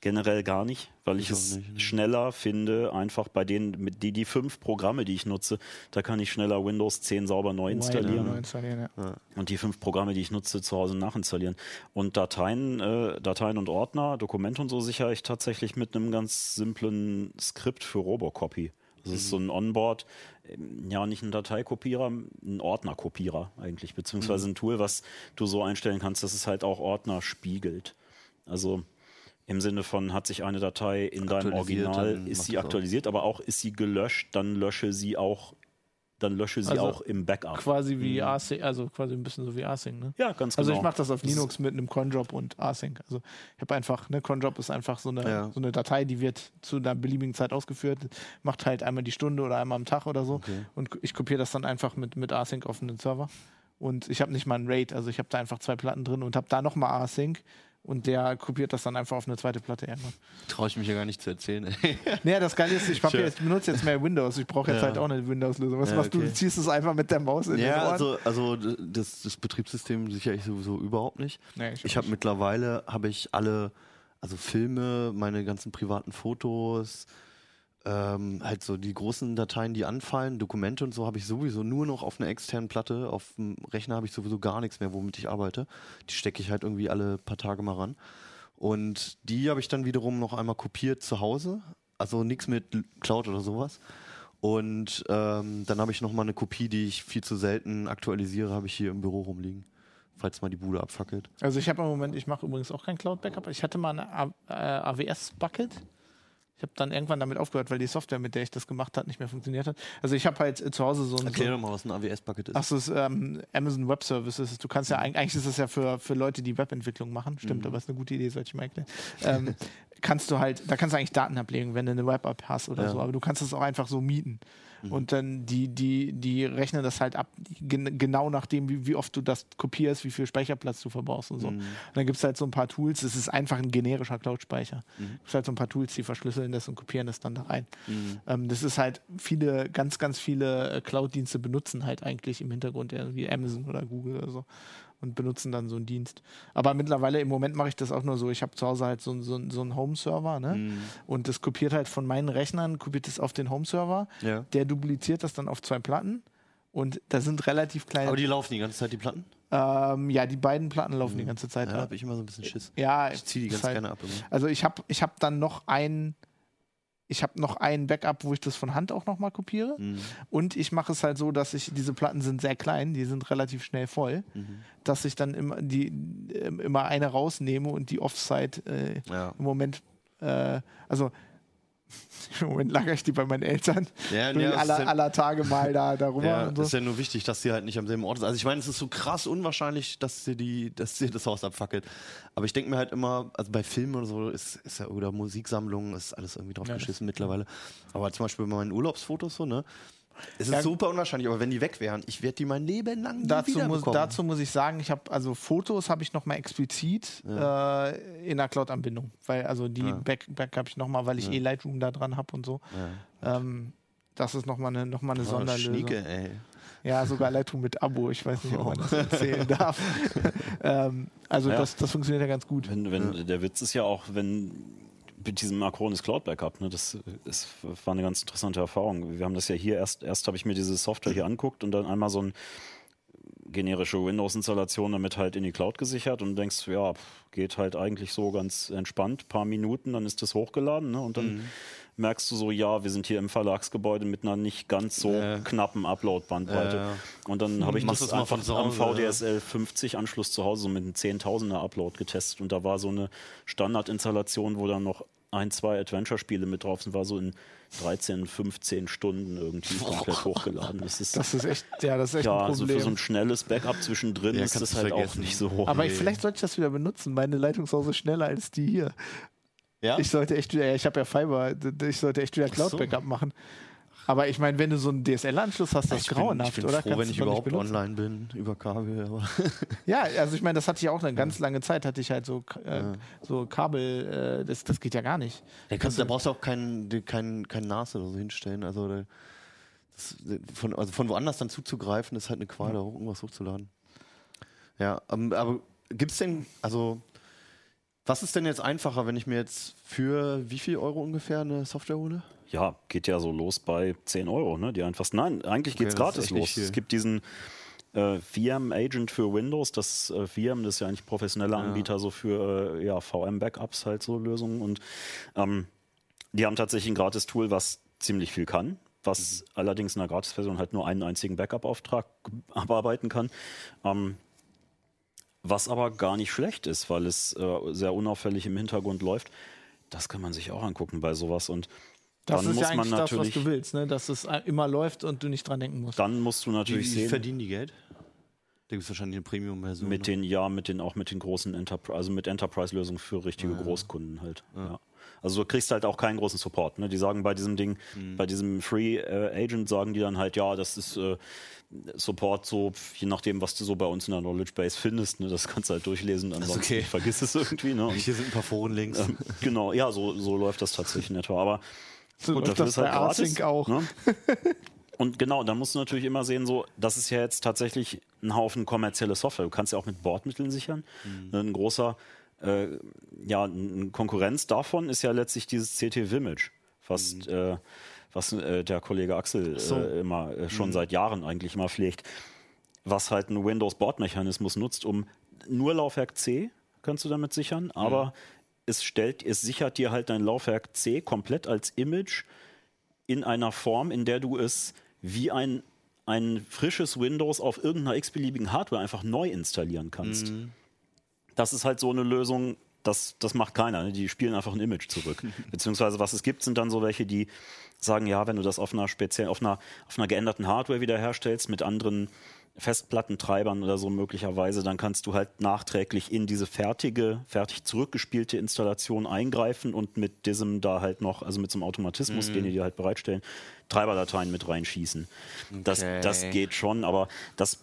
generell gar nicht, weil ich, Ich es nicht, ne. schneller finde, einfach bei denen, mit die, die fünf Programme, die ich nutze, da kann ich schneller Windows 10 sauber neu installieren. Neu installieren ja. und die fünf Programme, die ich nutze, zu Hause nachinstallieren. Und Dateien, äh, Dateien und Ordner, Dokumente und so sichere ich tatsächlich mit einem ganz simplen Skript für Robocopy. Das ist so ein Onboard, ähm, ja nicht ein Dateikopierer, ein Ordnerkopierer eigentlich, beziehungsweise ein Tool, was du so einstellen kannst, dass es halt auch Ordner spiegelt. Also im Sinne von, hat sich eine Datei in deinem Original, ist sie das aktualisiert, aber auch ist sie gelöscht, dann lösche sie auch, dann lösche sie Also auch im Backup. Quasi wie Async, also quasi ein bisschen so wie Async, ne? Ja, ganz Also genau. ich mache das auf Linux mit einem Cronjob und Async. Also ich habe einfach, ne, Cronjob ist einfach so eine, Ja. so eine Datei, die wird zu einer beliebigen Zeit ausgeführt, macht halt einmal die Stunde oder einmal am Tag oder so. Und ich kopiere das dann einfach mit, mit Async auf einen Server. Und ich habe nicht mal ein RAID, also ich habe da einfach zwei Platten drin und habe da nochmal Async und der kopiert das dann einfach auf eine zweite Platte irgendwann. Traue ich mich ja gar nicht zu erzählen. ey. Naja, das Geile ist, ich, Sure. jetzt, ich benutze jetzt mehr Windows. Ich brauche jetzt Ja. halt auch eine Windows-Lösung. Was Ja, machst du? okay. Du ziehst es einfach mit der Maus in den ja, Ohren? also, also das, das Betriebssystem sichere ich sowieso überhaupt nicht. Nee, ich ich habe mittlerweile habe ich alle, also Filme, meine ganzen privaten Fotos, ähm, halt so die großen Dateien, die anfallen, Dokumente und so habe ich sowieso nur noch auf einer externen Platte. Auf dem Rechner habe ich sowieso gar nichts mehr, womit ich arbeite. Die stecke ich halt irgendwie alle paar Tage mal ran. Und die habe ich dann wiederum noch einmal kopiert zu Hause. Also nichts mit Cloud oder sowas. Und ähm, dann habe ich noch mal eine Kopie, die ich viel zu selten aktualisiere, habe ich hier im Büro rumliegen. falls mal die Bude abfackelt. Also ich habe im Moment, ich mache übrigens auch kein Cloud-Backup. Ich hatte mal eine äh, AWS-Bucket. Ich habe dann irgendwann damit aufgehört, weil die Software, mit der ich das gemacht habe, nicht mehr funktioniert hat. Also ich habe halt äh, zu Hause so ein... Erklär so doch mal, was ein AWS-Bucket ist. Ach so, es ist ähm, Amazon Web Services. Du kannst ja eigentlich, eigentlich ist das ja für, für Leute, die Webentwicklung machen. Stimmt, Mhm. aber ist eine gute Idee, sollte ich mal erklären. Ähm, kannst du halt, da kannst du eigentlich Daten ablegen, wenn du eine Web-App hast oder Ja. Mhm. so. Aber du kannst es auch einfach so mieten. Und dann die, die, die rechnen das halt ab, gen genau nachdem, wie, wie oft du das kopierst, wie viel Speicherplatz du verbrauchst und so. Mhm. Und dann gibt es halt so ein paar Tools, es ist einfach ein generischer Cloud-Speicher. Mhm. Es gibt halt so ein paar Tools, die verschlüsseln das und kopieren das dann da rein. Mhm. Ähm, das ist halt viele, ganz, ganz viele äh, Cloud-Dienste benutzen halt eigentlich im Hintergrund irgendwie Amazon oder Google oder so und benutzen dann so einen Dienst. Aber mittlerweile im Moment mache ich das auch nur so. Ich habe zu Hause halt so, so, so einen Home-Server ne? Mhm. und das kopiert halt von meinen Rechnern, kopiert es auf den Home-Server. Ja. Der dupliziert das dann auf zwei Platten und da sind relativ kleine. Aber die laufen die ganze Zeit, die Platten? ähm, ja, die beiden Platten laufen die ganze Zeit. Da Ja, habe ich immer so ein bisschen Schiss. ja Ich ziehe die ganz halt- gerne ab. Immer. Also ich habe ich hab dann noch ein ich habe noch ein Backup, wo ich das von Hand auch nochmal kopiere. Mhm. Und ich mache es halt so, dass ich, diese Platten sind sehr klein, die sind relativ schnell voll, Mhm. dass ich dann immer, die, ähm, immer eine rausnehme und die Offsite äh, Ja. im Moment, äh, also im Moment lagere ich die bei meinen Eltern. Ja, Bin ja, aller, ja- aller Tage mal da darüber Ja, das ist so. ja nur wichtig, dass sie halt nicht am selben Ort ist. Also ich meine, es ist so krass unwahrscheinlich, dass sie die, dass sie das Haus abfackelt. Aber ich denke mir halt immer, also bei Filmen oder so ist, ist ja oder Musiksammlungen ist alles irgendwie drauf Ja, geschissen mittlerweile. Aber zum Beispiel bei meinen Urlaubsfotos so, ne? Es ist Ja. super unwahrscheinlich, aber wenn die weg wären, ich werde die mein Leben lang nie Dazu wieder muss, dazu muss ich sagen, ich habe also Fotos habe ich noch mal explizit äh, in der Cloud-Anbindung, weil also die Ja. Back, Back habe ich noch mal, weil ich eh Lightroom da dran habe und so. ja. Ähm, das ist noch mal eine, noch mal eine Oh, Sonderlösung. Schnieke, ey. Ja, sogar Lightroom mit Abo. Ich weiß nicht, ob man das erzählen darf. ähm, also Ja. das, das funktioniert ja ganz gut. Wenn, wenn, Der Witz ist ja auch, wenn mit diesem Acronis Cloud Backup, ne, das, das war eine ganz interessante Erfahrung. Wir haben das ja hier erst, erst habe ich mir diese Software hier anguckt und dann einmal so ein generische Windows-Installation damit halt in die Cloud gesichert und denkst, ja, geht halt eigentlich so ganz entspannt, paar Minuten, dann ist das hochgeladen ne, und dann merkst du so, ja, wir sind hier im Verlagsgebäude mit einer nicht ganz so Ja. knappen Upload-Bandbreite. Ja. Und dann habe ich Machst das einfach am Hause, ja. VDSL 50 Anschluss zu Hause so mit einem 10.000er Upload getestet und da war so eine Standardinstallation, wo dann noch ein, zwei Adventure-Spiele mit drauf sind, war so in 13, 15 Stunden irgendwie komplett hochgeladen. Das ist, Das ist echt, ja, das ist echt ja, ein also Problem. für so ein schnelles Backup zwischendrin Ja, ist das halt auch nicht so. Aber Nee. ich, vielleicht sollte ich das wieder benutzen. Meine Leitung ist so schneller als die hier. Ja? Ich sollte echt wieder, ich habe ja Fiber, ich sollte echt wieder so. Cloud-Backup machen. Aber ich meine, wenn du so einen DSL-Anschluss hast, das ist ich bin, grauenhaft, ich bin oder? froh, Kannst wenn ich überhaupt online bin, über Kabel. Ja, also ich meine, das hatte ich auch eine ganz lange Zeit, hatte ich halt so, äh, so Kabel, äh, das, das geht ja gar nicht. Da, kannst, da brauchst du auch kein, kein, kein NAS oder so hinstellen. Also, da- das, von, also von woanders dann zuzugreifen, ist halt eine Qual, da irgendwas hochzuladen. Ja, ähm, aber gibt es denn, also, was ist denn jetzt einfacher, wenn ich mir jetzt für wie viel Euro ungefähr eine Software hole? Ja, geht ja so los bei 10 Euro, ne? Die einfachsten. Nein, eigentlich Okay, geht's gratis los. Es gibt diesen äh, VM Agent für Windows. Das äh, VM, das ist ja eigentlich professioneller Anbieter so für äh, ja, VM-Backups halt so Lösungen. Und ähm, die haben tatsächlich ein gratis Tool, was ziemlich viel kann, was Mhm. allerdings in der Gratis-Version halt nur einen einzigen Backup-Auftrag abarbeiten kann. Ähm, was aber gar nicht schlecht ist, weil es äh, sehr unauffällig im Hintergrund läuft. Das kann man sich auch angucken bei sowas. Und Das dann ist muss ja man eigentlich das, was natürlich, du willst, ne? dass es immer läuft und du nicht dran denken musst. dann musst du Wie, natürlich wie sehen, verdienen die Geld? Da gibt es wahrscheinlich eine Premium-Version. mit ne? den, ja, mit den, auch mit den großen Enterprise, also mit Enterprise-Lösungen für richtige Großkunden halt. Ja. Also du kriegst halt auch keinen großen Support. Ne? Die sagen bei diesem Ding, Mhm. bei diesem Free äh, Agent sagen die dann halt, ja, das ist äh, Support so, je nachdem, was du so bei uns in der Knowledge Base findest, ne? das kannst du halt durchlesen, ansonsten okay. vergiss es irgendwie. Ne? Und, Hier sind ein paar Forenlinks. ähm, genau, ja, so, so läuft das tatsächlich in etwa. Aber So Gut, das ist halt gratis. Async auch. Ne? Und genau, da musst du natürlich immer sehen, so, das ist ja jetzt tatsächlich ein Haufen kommerzielle Software. Du kannst ja auch mit Bordmitteln sichern. Ein großer, äh, ja, eine Konkurrenz davon ist ja letztlich dieses CT Vimage, was, äh, was äh, der Kollege Axel so. äh, immer äh, schon seit Jahren eigentlich immer pflegt, was halt einen Windows-Bordmechanismus nutzt, um nur Laufwerk C kannst du damit sichern, aber es stellt, es sichert dir halt dein Laufwerk C komplett als Image in einer Form, in der du es wie ein ein frisches Windows auf irgendeiner x-beliebigen Hardware einfach neu installieren kannst. Das ist halt so eine Lösung, das, das macht keiner. Ne? Die spielen einfach ein Image zurück. Beziehungsweise was es gibt, sind dann so welche, die sagen, ja, wenn du das auf einer speziell, auf einer, auf einer geänderten Hardware wiederherstellst mit anderen Festplattentreibern oder so möglicherweise, dann kannst du halt nachträglich in diese fertige, fertig zurückgespielte Installation eingreifen und mit diesem da halt noch, also mit so einem Automatismus, den die dir halt bereitstellen, Treiberdateien mit reinschießen. Das, das Okay. geht schon, aber das,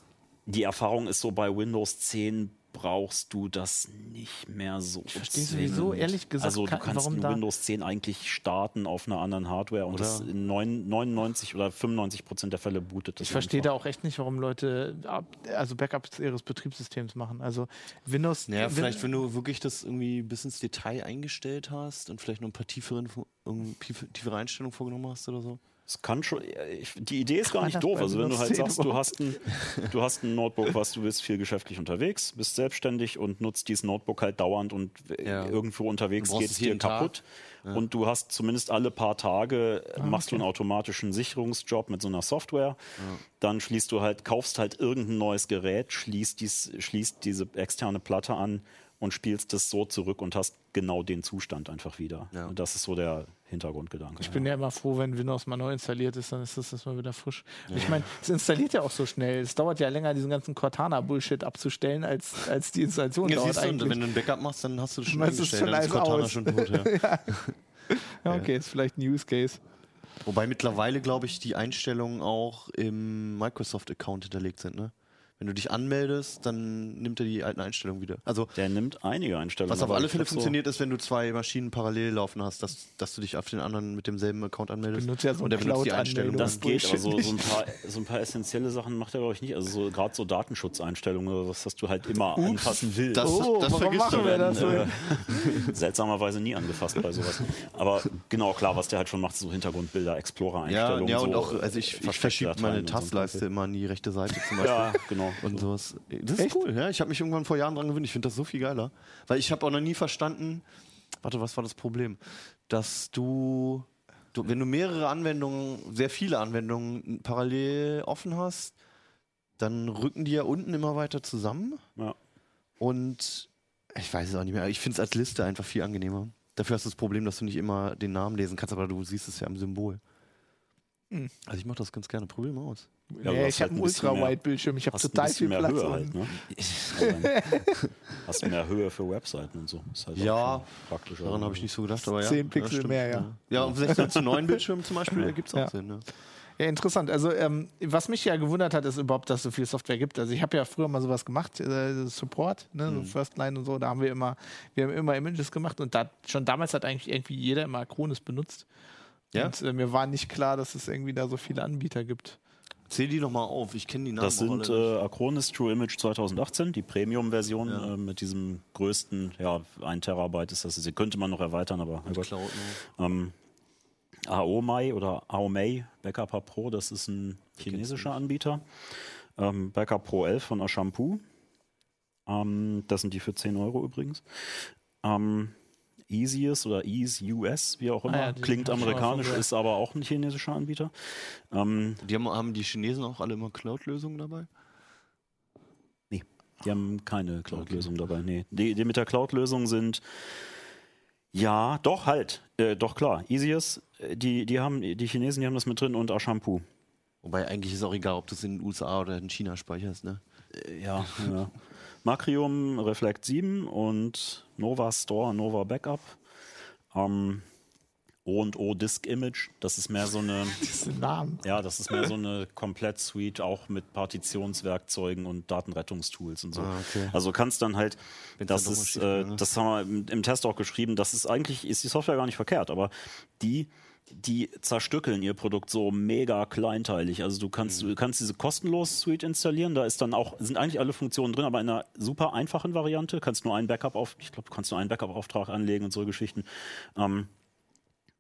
die Erfahrung ist so bei Windows 10 brauchst du das nicht mehr so. Ich verstehe sowieso, ehrlich gesagt, Also du kannst warum Windows 10 eigentlich starten auf einer anderen Hardware und Oder? das in neun- 99 oder 95 Prozent der Fälle bootet das Ich verstehe da auch echt nicht, warum Leute ab, also Backups ihres Betriebssystems machen. Also Windows. Naja, Win- vielleicht, wenn du wirklich das irgendwie bis ins Detail eingestellt hast und vielleicht noch ein paar tiefere, tiefere Einstellungen vorgenommen hast oder so. Es kann schon, ich, die Idee ist gar man nicht doof. Also wenn du halt 10 sagst, du hast, ein, du hast ein Notebook, was du bist viel geschäftlich unterwegs, bist selbstständig und nutzt dieses Notebook halt dauernd und äh, Ja. irgendwo unterwegs geht es dir kaputt. Und du hast zumindest alle paar Tage, äh, Ah, machst du einen automatischen Sicherungsjob mit so einer Software. Dann schließt du halt, kaufst halt irgendein neues Gerät, schließt, dies, schließt diese externe Platte an und spielst das so zurück und hast genau den Zustand einfach wieder. Ja. Das ist so der Hintergrundgedanke. Ich bin ja immer froh, wenn Windows mal neu installiert ist, dann ist das erstmal wieder frisch. Ich meine, es installiert ja auch so schnell. Es dauert ja länger, diesen ganzen Cortana-Bullshit abzustellen, als, als die Installation Ja, dauert du, eigentlich. wenn du ein Backup machst, dann hast du schon eingestellt, schon dann ist Cortana aus? schon tot. Ja. ja, okay, ist vielleicht ein Use Case. Wobei mittlerweile, glaube ich, die Einstellungen auch im Microsoft-Account hinterlegt sind. Ne? Wenn du dich anmeldest, dann nimmt er die alten Einstellungen wieder. Also Der nimmt einige Einstellungen. was auf aber alle Fälle glaub so- funktioniert, ist, wenn du zwei Maschinen parallel laufen hast, dass, dass du dich auf den anderen mit demselben Account anmeldest. Benutzt ja so und der benutzt die. Einstellungen. Das dann. geht, aber so, Bullshit so, ein paar, so ein paar essentielle Sachen macht er, glaube ich, nicht. Also so, gerade so Datenschutzeinstellungen oder was, dass du halt immer anfassen willst. Das- Oh, das vergisst machen du, wir wenn, das so? äh, seltsamerweise nie angefasst bei sowas. Aber genau, klar, was der halt schon macht, so Hintergrundbilder, Ja, Explorer-Einstellungen. ja, und so, auch, also ich, ich verschiebe meine und so immer an die rechte Seite zum Beispiel. Ja, genau. Und sowas. Das ist Echt? cool, ja. Ich habe mich irgendwann vor Jahren dran gewöhnt. Ich finde das so viel geiler. Weil ich habe auch noch nie verstanden, warte, was war das Problem? Dass du, du, wenn du mehrere Anwendungen, sehr viele Anwendungen parallel offen hast, dann rücken die ja unten immer weiter zusammen. Ja. Und ich weiß es auch nicht mehr. Ich finde es als Liste einfach viel angenehmer. Dafür hast du das Problem, dass du nicht immer den Namen lesen kannst, aber du siehst es ja am Symbol. Hm. Also ich mache das ganz gerne. Probier mal aus. Ja, nee, ich habe halt einen Ultra-Wide-Bildschirm, ich habe total viel mehr Platz. Höhe halt, ne? Hast mehr Höhe für Webseiten und so. Ist halt auch Ja, schon praktischer. Daran habe ich nicht so gedacht, aber ja. 10 ja, Pixel stimmt, mehr, ja. Ja, auf 16 zu 9 Bildschirmen zum Beispiel, da gibt es auch Ja. Sinn. Ne? Ja, interessant. Also, ähm, was mich ja gewundert hat, ist überhaupt, dass es so viel Software gibt. Also, ich habe ja früher mal sowas gemacht, äh, Support, ne, Mhm. so First Line und so. Da haben wir immer, wir haben immer Images gemacht und da schon damals hat eigentlich irgendwie jeder immer Acronis benutzt. Ja? Und äh, mir war nicht klar, dass es irgendwie da so viele Anbieter gibt. Zähl die doch mal auf, ich kenne die Namen Das sind äh, Acronis True Image 2018, die Premium-Version Ja. äh, mit diesem größten, ja, 1 Terabyte ist das. Die könnte man noch erweitern, aber Gott. Cloud noch. Ähm, AOMai oder AOMei Backup Pro, das ist ein chinesischer Anbieter. Ähm, Backup Pro 11 von Ashampoo. Ähm, das sind die für 10 Euro übrigens. Ähm, Easiest oder Ease US, wie auch immer. Ah ja, Klingt amerikanisch, ist aber auch ein chinesischer Anbieter. Ähm, Die haben, haben die Chinesen auch alle immer Cloud-Lösungen dabei? Die haben keine Cloud-Lösung dabei. Nee. Die, die mit der Cloud-Lösung sind ja, doch halt, äh, doch klar. Easiest, äh, die, die haben, die Chinesen, die haben das mit drin und Ashampoo. Wobei eigentlich ist auch egal, ob du es in den USA oder in China speicherst, ne? Äh, Ja, ja. Macrium Reflect 7 und Nova Store, Nova Backup. Ähm, O und O Disk Image, das ist mehr so eine, Diese Namen. ja, das ist mehr so eine Komplett-Suite, auch mit Partitionswerkzeugen und Datenrettungstools und so. Ah, okay. Also du kannst dann halt, Wenn's das ist, schief äh, ne? das haben wir im, im Test auch geschrieben, das ist eigentlich, ist die Software gar nicht verkehrt, aber die, die zerstückeln ihr Produkt so mega kleinteilig. Also du kannst, Mhm. du kannst diese kostenlos Suite installieren, da ist dann auch, sind eigentlich alle Funktionen drin, aber in einer super einfachen Variante, kannst nur einen Backup auf, ich glaube, du kannst nur einen Backup-Auftrag anlegen und so Geschichten. Ähm,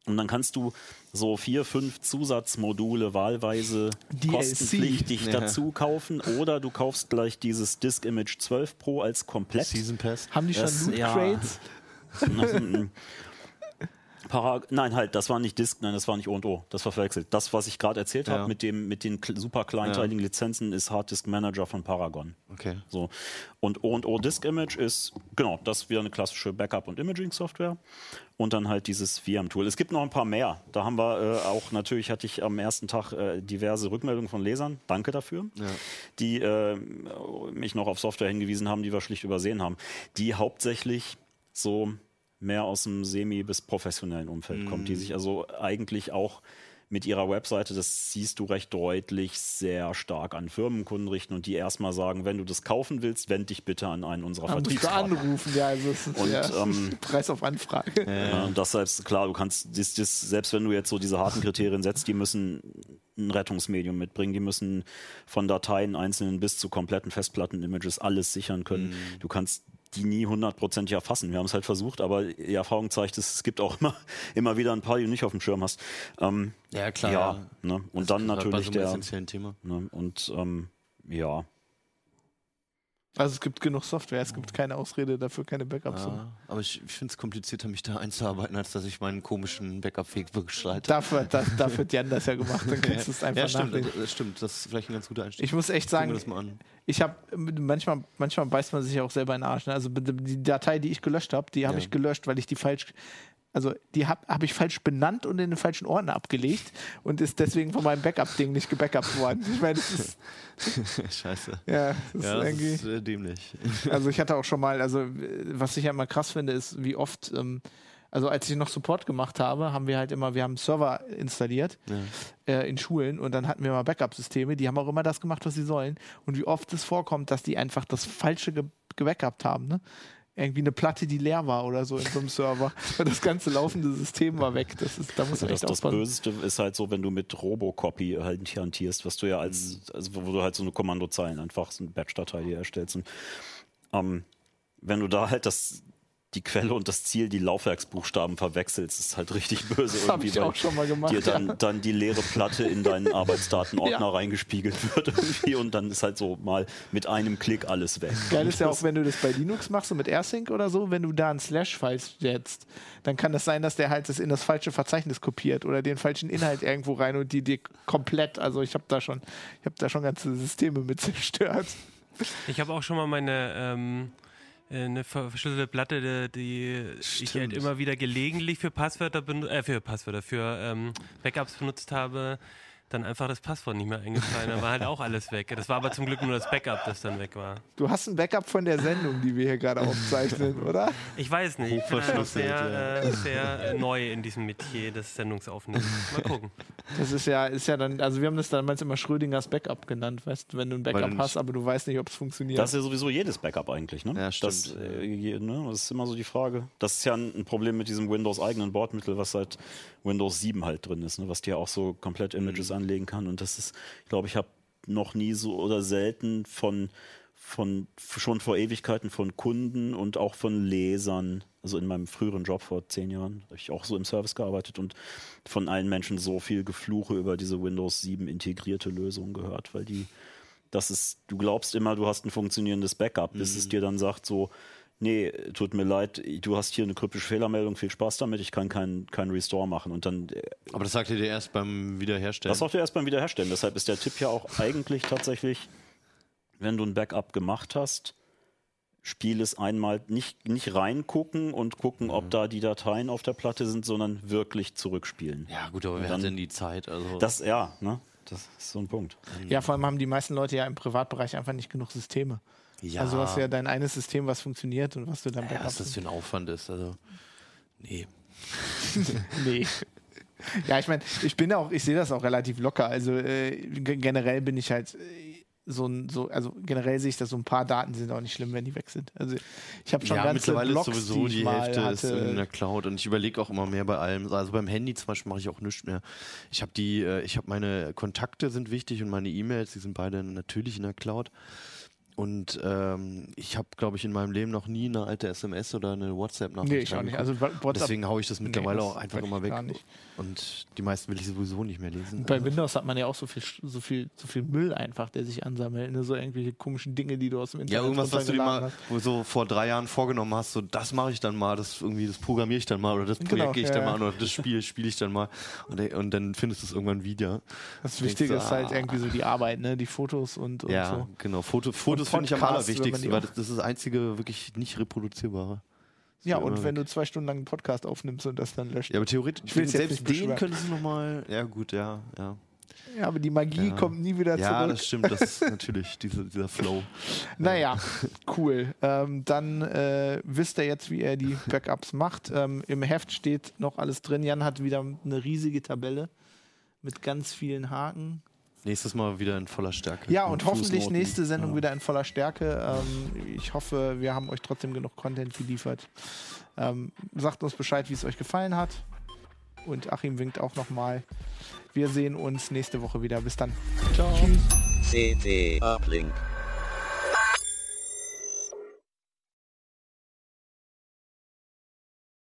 und dann kannst du so vier, fünf Zusatzmodule wahlweise DLC. kostenpflichtig Ja. dazu kaufen oder du kaufst gleich dieses Disk Image 12 Pro als komplett. Season Pass. Haben die schon Das- Loot ja. Crates? Pass Para nein, halt, das war nicht Disk, nein, das war nicht O&O, das war verwechselt. Das, was ich gerade erzählt Ja. habe mit, dem, mit den super kleinteiligen Lizenzen, ist Hard Disk Manager von Paragon. Okay. So. Und O&O Disk Image ist, genau, das wäre eine klassische Backup- und Imaging-Software. Und dann halt dieses VM-Tool. Es gibt noch ein paar mehr. Da haben wir äh, auch, natürlich hatte ich am ersten Tag äh, diverse Rückmeldungen von Lesern. Danke dafür. Die äh, mich noch auf Software hingewiesen haben, die wir schlicht übersehen haben. Die hauptsächlich so mehr aus dem semi- bis professionellen Umfeld kommt, die sich also eigentlich auch mit ihrer Webseite, das siehst du recht deutlich, sehr stark an Firmenkunden richten und die erstmal sagen, wenn du das kaufen willst, wend dich bitte an einen unserer du Vertriebspartner. anrufen, ja, also es ist Und, ja, ähm, Preis auf Anfrage. Ja, und das selbst, klar, du kannst, das, das, selbst wenn du jetzt so diese harten Kriterien setzt, die müssen ein Rettungsmedium mitbringen, die müssen von Dateien einzelnen bis zu kompletten Festplatten-Images alles sichern können. Du kannst die nie hundertprozentig erfassen. Wir haben es halt versucht, aber die Erfahrung zeigt, es, gibt auch immer, immer wieder ein paar, die du nicht auf dem Schirm hast. Ähm, Ja, klar. Ja, ne? und dann gerade bei natürlich der. Thema. Ne? Und ähm, ja, Also es gibt genug Software, es gibt keine Ausrede dafür, keine Backups. Ja, aber ich, ich finde es komplizierter, mich da einzuarbeiten, als dass ich meinen komischen Backup-Weg beschreite. Dafür, da, dafür hat Jan das ja gemacht, dann kannst du es einfach ja, stimmt, nachlesen. das, stimmt. Das ist vielleicht ein ganz guter Einstieg. Ich muss echt sagen, ich habe manchmal, manchmal beißt man sich auch selber in den Arsch. Ne? Also die Datei, die ich gelöscht habe, die habe Ja. ich gelöscht, weil ich die falsch, also die habe hab ich falsch benannt und in den falschen Ordner abgelegt und ist deswegen von meinem Backup-Ding nicht gebackupt worden. Ich meine, das ist, Scheiße. ja, das Ja, ist das irgendwie. ist äh, dämlich. Also ich hatte auch schon mal, also was ich ja immer krass finde, ist, wie oft, ähm, also als ich noch Support gemacht habe, haben wir halt immer, wir haben einen Server installiert äh, in Schulen und dann hatten wir mal Backup-Systeme, die haben auch immer das gemacht, was sie sollen. Und wie oft es vorkommt, dass die einfach das Falsche ge gebackupt haben, ne? Irgendwie eine Platte, die leer war oder so in so einem Server. Das ganze laufende System war weg. Das ist, da muss man das, echt das aufpassen. Böseste ist halt so, wenn du mit Robocopy halt hantierst, was du ja als, also wo du halt so eine Kommandozeilen einfach so eine Batch-Datei erstellst. Und, ähm, wenn du da halt das, die Quelle und das Ziel, die Laufwerksbuchstaben verwechselst, ist halt richtig böse. Das habe irgendwie, ich weil auch schon mal gemacht. Dir dann, ja. dann die leere Platte in deinen Arbeitsdatenordner Ja. reingespiegelt wird irgendwie und dann ist halt so mal mit einem Klick alles weg. Geil ist ja auch, wenn du das bei Linux machst, so mit AirSync oder so, wenn du da einen Slash-File setzt, dann kann das sein, dass der halt das in das falsche Verzeichnis kopiert oder den falschen Inhalt irgendwo rein und die dir komplett, also ich habe da schon, ich habe da schon ganze Systeme mit zerstört. Ich habe auch schon mal meine ähm, äh, eine ver- verschlüsselte Platte, die, die ich halt immer wieder gelegentlich für Passwörter äh, für Passwörter, für ähm, Backups benutzt habe, dann einfach das Passwort nicht mehr eingefallen. Da war halt auch alles weg. Das war aber zum Glück nur das Backup, das dann weg war. Du hast ein Backup von der Sendung, die wir hier gerade aufzeichnen, oder? Ich weiß nicht. Ich bin Hochverschlüsselt, sehr, äh, sehr äh, neu in diesem Metier des Sendungsaufnehmens. Mal gucken. Das ist ja, ist ja dann, also wir haben das damals immer Schrödingers Backup genannt, weißt du, wenn du ein Backup hast, aber du weißt nicht, ob es funktioniert. Das ist ja sowieso jedes Backup eigentlich, ne? Ja, stimmt. Das, äh, je- ne? das ist immer so die Frage. Das ist ja ein, ein Problem mit diesem Windows-eigenen Bordmittel, was seit Windows 7 halt drin ist, ne? was dir auch so komplett Images Mhm. anlegen kann. Und das ist, ich glaube, ich habe noch nie so oder selten von, von schon vor Ewigkeiten von Kunden und auch von Lesern, also in meinem früheren Job vor zehn Jahren, habe ich auch so im Service gearbeitet und von allen Menschen so viel Gefluche über diese Windows 7 integrierte Lösung gehört, weil die das ist, du glaubst immer, du hast ein funktionierendes Backup, bis Mhm. es dir dann sagt so, nee, tut mir leid, du hast hier eine kryptische Fehlermeldung, viel Spaß damit, ich kann keinen kein Restore machen. Und dann, äh, Aber das sagt ihr dir erst beim Wiederherstellen. das sagt ihr erst beim Wiederherstellen. Deshalb ist der Tipp ja auch eigentlich tatsächlich, wenn du ein Backup gemacht hast, spiel es einmal nicht, nicht reingucken und gucken, Mhm. ob da die Dateien auf der Platte sind, sondern wirklich zurückspielen. ja, gut, aber wer dann- hat denn die Zeit? Also, Das, ja, ne? Das ist so ein Punkt. ja, vor allem haben die meisten Leute ja im Privatbereich einfach nicht genug Systeme. Ja, Also du hast ja dein eines System, was funktioniert und was du dann ja, was das für ein Aufwand ist. Also, nee. Nee. Ja, ich meine, ich bin auch, ich sehe das auch relativ locker. Also äh, generell bin ich halt äh, so ein, so, also generell sehe ich, dass so ein paar Daten sind auch nicht schlimm, wenn die weg sind. Also ich habe schon ja, ganze mittlerweile Blogs, ist sowieso die, die Hälfte ist in der Cloud und ich überlege auch immer mehr bei allem. Also beim Handy zum Beispiel mache ich auch nichts mehr. Ich habe die, äh, ich habe meine Kontakte sind wichtig und meine E-Mails, die sind beide natürlich in der Cloud. Und ähm, ich habe, glaube ich, in meinem Leben noch nie eine alte SMS oder eine WhatsApp-Nachricht Nee, ich auch nicht. Also WhatsApp, Deswegen haue ich das mittlerweile das auch einfach immer weg. Und die meisten will ich sowieso nicht mehr lesen. bei Windows hat man ja auch so viel, so viel, so viel Müll einfach, der sich ansammelt. Ne? So irgendwelche komischen Dinge, die du aus dem Internet Ja, irgendwas, was du dir mal wo so vor drei Jahren vorgenommen hast, so das mache ich dann mal, das irgendwie, das programmiere ich dann mal oder das Projekt Genau, gehe ich ja, dann mal ja. an oder das Spiel spiele ich dann mal und, und dann findest du es irgendwann wieder. Das Wichtige ist halt ah. irgendwie so die Arbeit, ne? die Fotos und, und Ja, so. genau. Foto, Fotos finde ich am allerwichtigsten, weil das, das ist das einzige wirklich nicht reproduzierbare. Das Ja, und wenn weg. du zwei Stunden lang einen Podcast aufnimmst und das dann löscht. Ja, aber theoretisch, Ich jetzt selbst den könntest du nochmal. Ja, gut, ja, ja. Ja, aber die Magie Ja. kommt nie wieder Ja, zurück. das stimmt, das ist natürlich diese, dieser Flow. Naja, cool. Ähm, dann äh, wisst ihr jetzt, wie er die Backups macht. Ähm, Im Heft steht noch alles drin. Jan hat wieder eine riesige Tabelle mit ganz vielen Haken. Nächstes Mal wieder in voller Stärke. Ja, und hoffentlich nächste Sendung Ja. wieder in voller Stärke. Ähm, ich hoffe, wir haben euch trotzdem genug Content geliefert. Ähm, sagt uns Bescheid, wie es euch gefallen hat. Und Achim winkt auch nochmal. Wir sehen uns nächste Woche wieder. Bis dann. Ciao. CD Uplink.